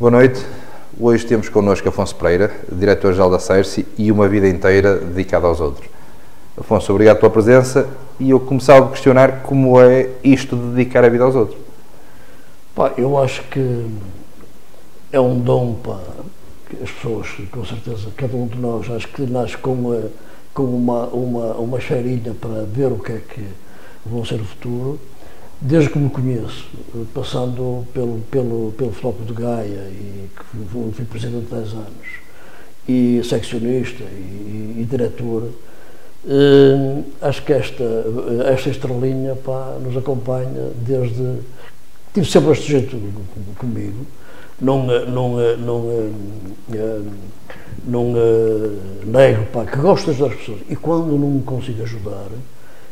Boa noite. Hoje temos connosco Afonso Pereira, diretor-geral da CERCI e uma vida inteira dedicada aos outros. Afonso, obrigado pela presença e eu começava a questionar como é isto de dedicar a vida aos outros. Pá, eu acho que é um dom para as pessoas, com certeza, cada um de nós, acho que nasce com, uma, com uma, uma, uma cheirinha para ver o que é que vão ser o futuro desde que me conheço, passando pelo, pelo, pelo Flóculo de Gaia, e que fui presidente 10 anos, e seccionista e, e diretor, eh, acho que esta, esta estrelinha pá, nos acompanha desde. Tive sempre este jeito comigo, não, não, não, não, nego pá, que gosto de ajudar as pessoas, e quando não me consigo ajudar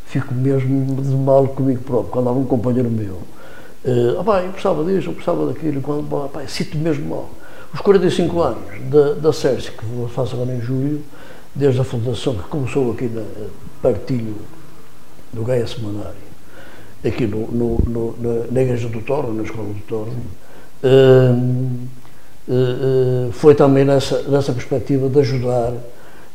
fico mesmo de mal comigo próprio. Quando há um companheiro meu, ah, pá, eu precisava disso, eu precisava daquilo, quando, pá, sinto mesmo mal. Os 45 anos da, da Sércia, que faço agora em julho, desde a fundação que começou aqui na partilho do Gaia Semanário, aqui no, no, no, na, na Igreja do Torno, na Escola do Torno, uh, uh, foi também nessa, nessa perspectiva de ajudar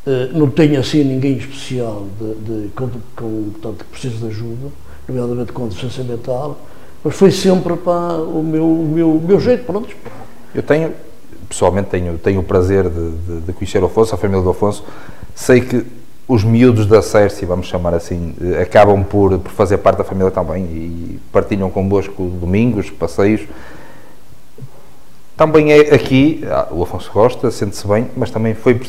eh, não tenho assim ninguém especial de, de, com, com, portanto, que precisa de ajuda, nomeadamente com deficiência mental, mas foi sempre para o meu, o meu, o meu jeito, pronto. Eu tenho, pessoalmente, tenho, tenho o prazer de, de, de conhecer o Afonso, a família do Afonso. Sei que os miúdos da Cerci, vamos chamar assim, eh, acabam por, por fazer parte da família também e partilham convosco domingos, passeios. Também é aqui, ah, o Afonso gosta, sente-se bem, mas também foi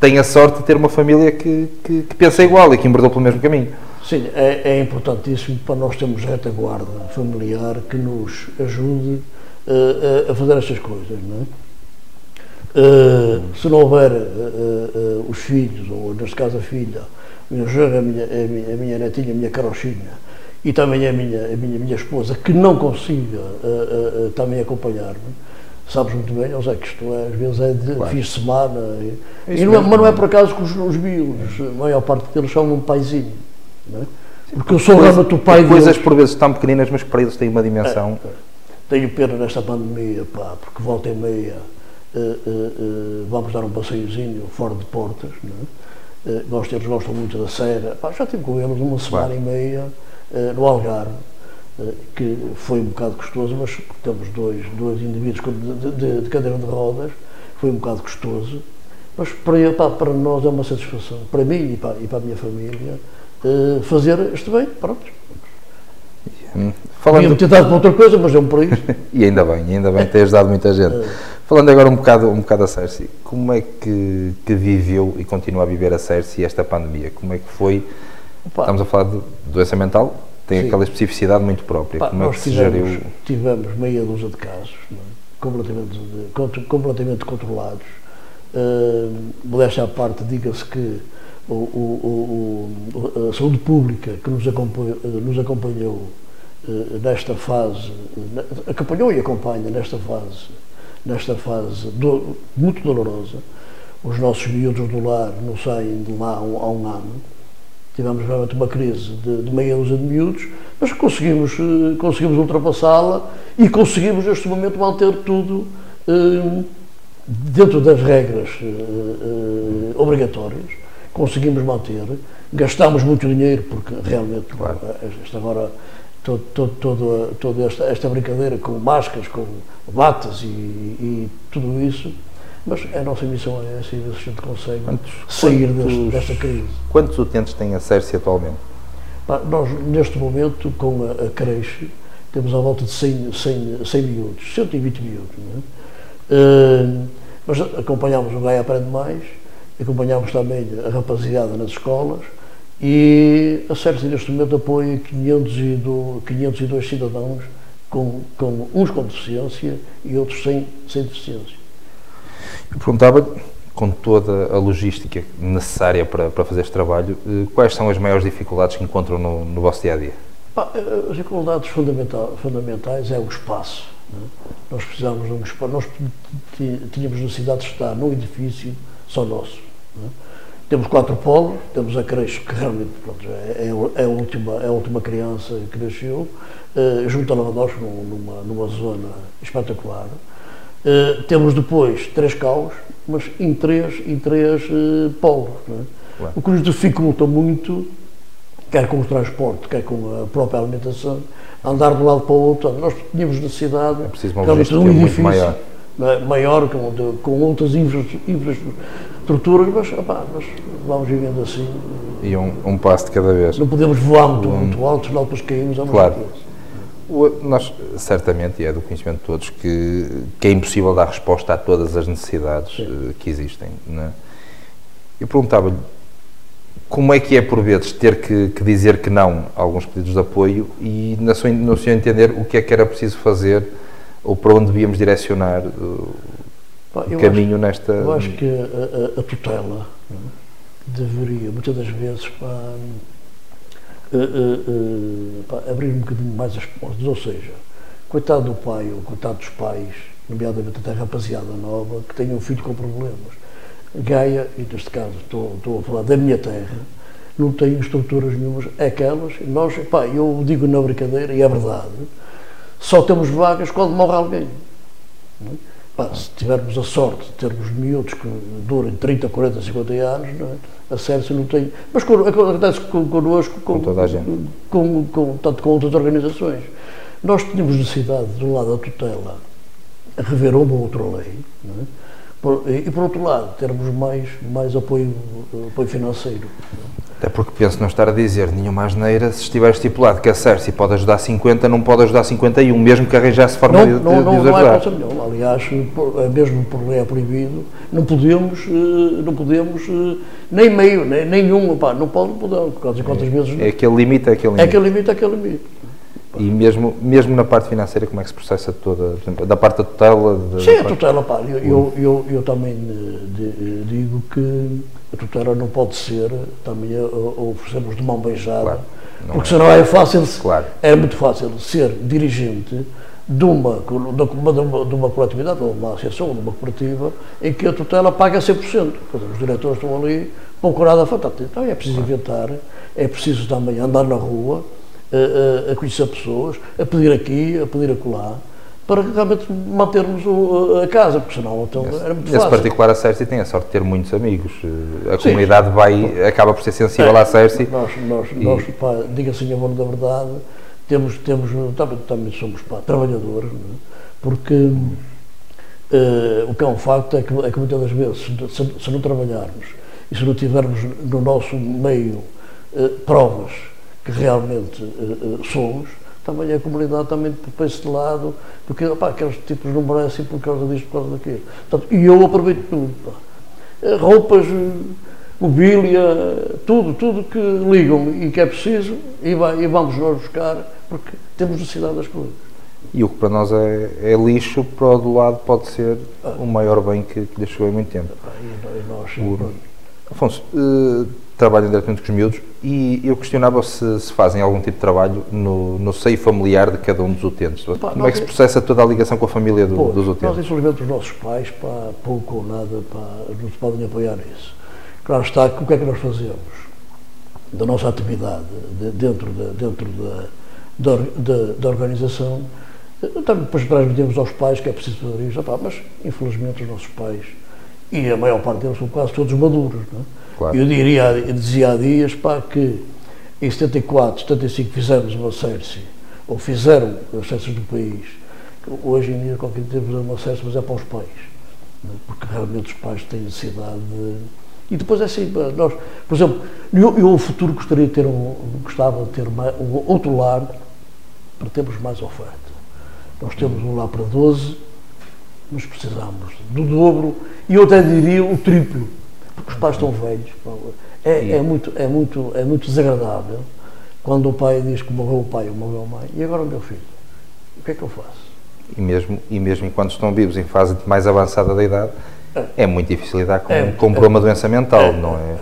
tem a sorte de ter uma família que, que, que pensa igual e que embordou pelo mesmo caminho. Sim, é, é, importantíssimo para nós termos retaguarda familiar que nos ajude uh, a fazer estas coisas, não é? Uh, se não houver uh, os filhos, ou neste caso a filha, a minha, a minha, a minha, a minha netinha, a minha carochinha, e também a minha, a minha, a minha esposa, que não consiga também acompanhar-me, sabes muito bem, José, que isto é, às vezes é de claro. fim de semana. E, é e não é, mas não é por acaso que os, os miúdos, a maior parte deles são um paizinho. Não é? Porque eu sou realmente o pai Coisas deles. por vezes tão pequeninas, mas para eles têm uma dimensão. É, é. Tenho pena nesta pandemia, pá, porque volta e meia uh, uh, uh, vamos dar um passeiozinho fora de portas. Não é? nós eles gostam muito da Serra. Pá, já estive com eles uma semana claro. e meia no Algarve que foi um bocado custoso, mas temos dois, dois indivíduos de, de, de cadeira de rodas, foi um bocado custoso, mas para, para, para nós é uma satisfação, para mim e para, e para a minha família, uh, fazer este bem, pronto. Hum, falando... Tinha tentado para outra coisa, mas é um por isso. e ainda bem, ainda bem, tem ajudado muita gente. É. Falando agora um bocado, um bocado a Cerci, como é que, que viveu e continua a viver a Cerci esta pandemia? Como é que foi? Opa. Estamos a falar de doença mental, tem Sim. aquela especificidade muito própria. Pá, Como é que se geriu? Tivemos meia dúzia de casos, é? completamente, de, completamente controlados. Uh, modéstia à parte, diga-se que o, o, o, a saúde pública que nos acompanhou, nos acompanhou uh, nesta fase, acompanhou e acompanha nesta fase, nesta fase do, muito dolorosa. Os nossos miúdos do lar não saem de lá há um ano tivemos realmente uma crise de, de meia dúzia de miúdos, mas conseguimos, eh, conseguimos ultrapassá-la e conseguimos neste momento manter tudo eh, dentro das regras eh, obrigatórias, conseguimos manter, gastámos muito dinheiro porque realmente claro. esta agora todo, todo, todo, toda esta, esta brincadeira com máscaras, com batas e, e tudo isso mas a nossa missão é essa e ver se a gente consegue quantos, sair quantos, desta crise. Quantos utentes tem a Cerce atualmente? Nós, neste momento, com a, a creche, temos à volta de 100, 100, 100 miúdos, 120 miúdos. É? Uh, mas acompanhamos o Gaia Aprende Mais, acompanhamos também a rapaziada nas escolas e a Cerce neste momento apoia 502, 502 cidadãos, com, com, uns com deficiência e outros sem, sem deficiência. Eu perguntava, com toda a logística necessária para, para fazer este trabalho, eh, quais são as maiores dificuldades que encontram no, no vosso dia a dia? Eh, as dificuldades fundamentais é o espaço. É? Nós precisamos de um espaço. Nós tínhamos necessidade de estar num edifício só nosso. É? Temos quatro polos, temos a creche, que realmente pronto, é, é, a última, é a última criança que nasceu, uh, junto a nós, numa, numa zona espetacular. Uh, temos depois três caos, mas em três, em três uh, polos. É? O que nos dificulta muito, quer com o transporte, quer com a própria alimentação, andar de um lado para o outro. Nós tínhamos necessidade é de um edifício maior, é? maior com, de, com outras infraestruturas, mas, opá, mas vamos vivendo assim. E um, um passo de cada vez. Não podemos voar muito, um... muito alto, senão depois caímos. Claro. Nós, certamente, e é do conhecimento de todos, que, que é impossível dar resposta a todas as necessidades. Eh, que existem. É? Eu perguntava-lhe como é que é, por vezes, ter que, que, dizer que não a alguns pedidos de apoio e, na sua, no seu entender, o que é que era preciso fazer ou para onde devíamos direcionar o caminho acho, nesta. Eu acho que a, a, a tutela deveria, muitas das vezes, para uh, uh, abrir um bocadinho mais as portas. Ou seja, coitado do pai ou coitado dos pais, nomeadamente até a rapaziada nova, que tenha um filho com problemas. Gaia, e neste caso estou, estou a falar da minha terra, não tem estruturas nenhumas, é aquelas, nós, pá, eu digo na brincadeira, e é verdade, só temos vagas quando morre alguém. Não é? Pá, se tivermos a sorte de termos miúdos que durem 30, 40, 50 anos, é? a Sércia não tem. Mas acontece connosco, com, com toda a gente. Com, com, tanto com outras organizações. Nós tínhamos necessidade, do lado da tutela, rever uma ou outra lei, é? e por outro lado, termos mais, mais apoio, apoio financeiro. Até porque penso não estar a dizer nenhuma asneira se estiver estipulado que a Cersei pode ajudar 50, não pode ajudar 51, mesmo que arranjasse forma não, de, não, de, não, de ajudar. Não, não Aliás, é mesmo por lei é proibido, não podemos, eh, não podemos eh, nem meio, nem nenhum, pá, não pode, não podemos, quantas, quantas vezes... É aquele limite, é aquele limite. É aquele limite, é aquele limite. E mesmo, mesmo na parte financeira, como é que se processa toda, da parte da tutela? Sim, a tutela, pá, eu, eu, eu, eu também eh, digo que a tutela não pode ser também oferecermos de mão beijada, claro, porque é. senão é fácil, claro. é muito fácil ser dirigente de uma, de uma, de uma coletividade, ou uma associação, ou de uma cooperativa, em que a tutela paga 100%. Dizer, os diretores estão ali com curada fantástica. Então é preciso inventar, é preciso também andar na rua, a, a, a conhecer pessoas, a pedir aqui, a pedir acolá para realmente mantermos o, a casa, porque senão então, era muito Nesse fácil. particular a Cersei tem a sorte de ter muitos amigos. A Sim. comunidade vai, acaba por ser sensível é, à Cersei. Nós, nós, e... nós pá, diga-se em amor da verdade, temos, temos, também, também somos pá, trabalhadores, é? porque uh, o que é um facto é que, é que muitas das vezes, se, se, não trabalharmos e se não tivermos no nosso meio uh, provas que realmente uh, somos, também a comunidade também põe de lado, porque opa, aqueles tipos não merecem por causa disto, por causa daquilo. Portanto, e eu aproveito tudo. Pá. Eh, roupas, mobília, tudo, tudo que ligam e que é preciso, e, vai, e vamos nós buscar, porque temos necessidade das coisas. E o que para nós é, é lixo, para o do lado pode ser ah. o maior bem que, que chegou em muito tempo. Ah, e nós, o, Afonso, uh, trabalham diretamente com os miúdos e eu questionava se, se fazem algum tipo de trabalho no, no seio familiar de cada um dos utentes. Pá, Como é que se processa toda a ligação com a família do, dos utentes? Nós, infelizmente, os nossos pais, pá, pouco ou nada, pá, não se podem apoiar nisso. Claro está, o que é que nós fazemos? Da nossa atividade de, dentro, de, dentro da, da, da, organização, também depois transmitimos aos pais que é preciso fazer isto, pá, mas infelizmente os nossos pais, e a maior parte deles são quase todos maduros, não é? Claro. Eu, diria, dizia há dias pá, que em 74, 75 fizemos uma CERSI, ou fizeram as CERSIs do país. Hoje em dia, qualquer dia temos uma CERSI, mas é para os pais. É? Porque realmente os pais têm necessidade de. E depois é assim, nós, por exemplo, eu, eu no futuro gostaria de ter um, gostava de ter mais, um outro lar para termos mais oferta. Nós temos um lar para 12, mas precisamos do dobro e eu até diria o triplo os pais estão velhos. É, é, muito, é, muito, é muito desagradável quando o pai diz que morreu o pai ou morreu a mãe, e agora o meu filho? O que é que eu faço? E mesmo, e mesmo enquanto estão vivos em fase mais avançada da idade, é, é muito difícil lidar com, é, com um problema de doença mental, é, não é?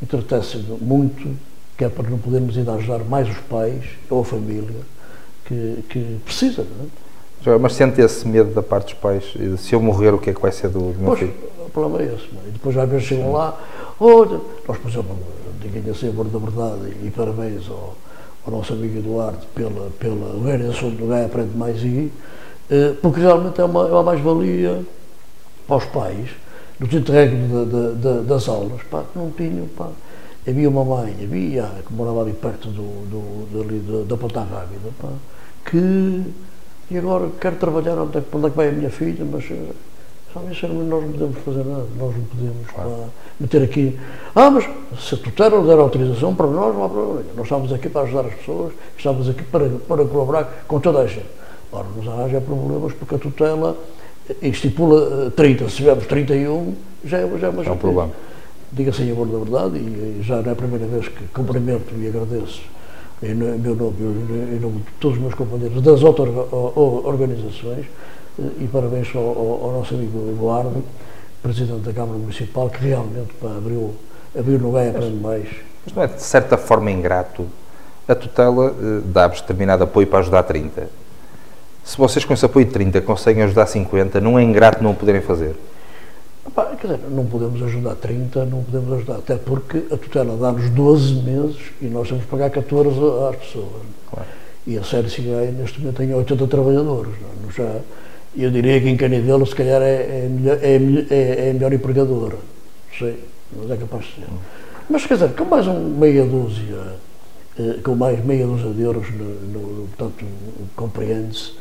Entretece muito, que é para não podermos ainda ajudar mais os pais ou a família que, que precisa, não é? Mas sente esse medo da parte dos pais, se eu morrer, o que é que vai ser do, do meu pois, filho? problema é esse. É? E depois às vezes chegam lá, oh, nós, por exemplo, diga assim, amor da verdade, e parabéns ao, ao nosso amigo Eduardo pela, pela organização do Gaia Aprende Mais I, eh, porque realmente é uma, é uma mais-valia para os pais, no interregno de, de, das aulas, pá, que não tinham, pá. Havia uma mãe, havia, que morava ali perto do, do, dali, da Ponta Rábida, pá, que, e agora quero trabalhar, onde é, onde é que vai a minha filha, mas eh, Sabe, nós não podemos fazer nada, nós não podemos claro. pá, meter aqui. Ah, mas se a tutela der autorização para nós, não há problema. Nós estamos aqui para ajudar as pessoas, estamos aqui para, para colaborar com toda a gente. Ora, nos arranja problemas porque a tutela estipula 30, se tivermos 31, já é, já é uma É um problema. Diga-se em amor da verdade, e já não é a primeira vez que cumprimento e agradeço em meu nome e em nome de todos os meus companheiros das outras organizações e parabéns ao, ao, nosso amigo Eduardo, presidente da Câmara Municipal, que realmente pá, abriu, abriu no Gaia para mais. Mas não é de certa forma ingrato? A tutela eh, dá-vos determinado apoio para ajudar 30. Se vocês com esse apoio de 30 conseguem ajudar 50, não é ingrato não o poderem fazer? Epá, quer dizer, não podemos ajudar 30, não podemos ajudar, até porque a tutela dá-nos 12 meses e nós temos que pagar 14 às pessoas. Claro. E a Gaia neste momento tem 80 trabalhadores. Não? Já, eu diria que em Canidelo se calhar é, é, melhor, é, é, é melhor empregadora. Não sei, mas é capaz de ser. Mas quer dizer, com mais um meia dúzia, eh, com mais meia dúzia de euros, no, no, portanto, compreende-se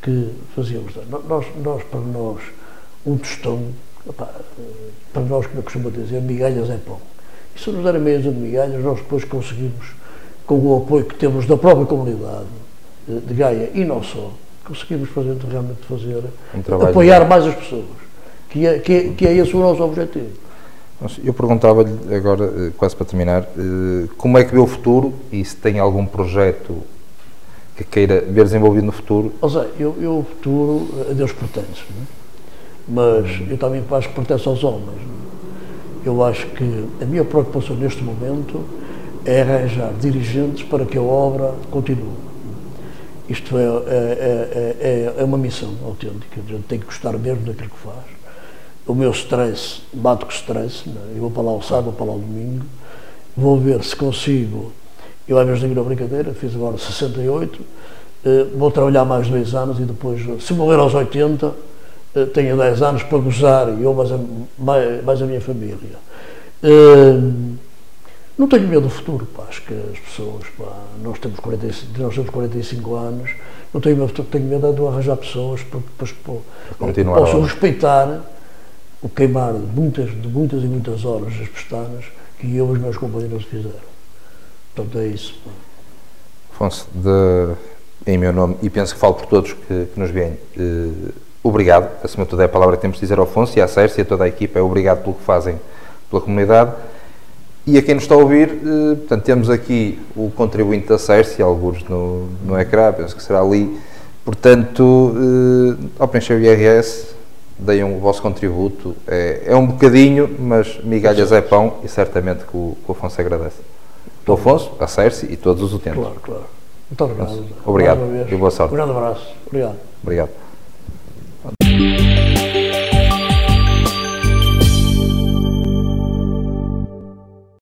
que fazíamos. Nós, nós, para nós, um tostão, opa, eh, para nós, como eu costumo dizer, migalhas é pão. E se nos derem meias de migalhas, nós depois conseguimos, com o apoio que temos da própria comunidade eh, de Gaia e não só, conseguimos fazer, realmente fazer, um apoiar mais as pessoas, que é, que, é, que é esse o nosso objetivo. Eu perguntava-lhe agora, eh, quase para terminar, eh, como é que vê o futuro e se tem algum projeto que queira ver desenvolvido no futuro? Ou seja, eu, eu o futuro a Deus pertence, é? Mas uhum. eu também que pertence aos homens. Eu acho que a minha preocupação neste momento é arranjar dirigentes para que a obra continue isto é, é, é, é, é uma missão autêntica, a gente tem que gostar mesmo daquilo que faz. O meu stress, bato com stress, é? eu vou para lá ao sábado, vou para lá ao domingo, vou ver se consigo, eu às vezes digo brincadeira, fiz agora 68, eh, vou trabalhar mais dois anos e depois, se morrer aos 80, eh, tenho 10 anos para gozar, e eu mais a, mais, mais a minha família. Eh, não tenho medo do futuro, pá, acho que as pessoas, pá, nós, temos 45, nós temos 45 anos, não tenho medo do futuro, tenho medo de arranjar pessoas para depois possam respeitar o queimar de muitas, de muitas e muitas horas as pestanas que eu e os meus companheiros fizeram. Portanto, é isso. Pá. Afonso, de, em meu nome, e penso que falo por todos que, que nos veem, eh, obrigado, acima de tudo é a palavra que temos de dizer ao Afonso e à Sérgio e a toda a equipa, é obrigado pelo que fazem pela comunidade e a quem nos está a ouvir, eh, portanto, temos aqui o contribuinte da CERSI, alguns no, no ecrã, penso que será ali. Portanto, eh, ao preencher o IRS, deem o vosso contributo. É, é um bocadinho, mas migalhas é pão e certamente que o, que o Afonso agradece. O Afonso, a Cerce e todos os utentes. Claro, claro. Muito obrigado. Obrigado e boa sorte. Um grande abraço. Obrigado. Obrigado.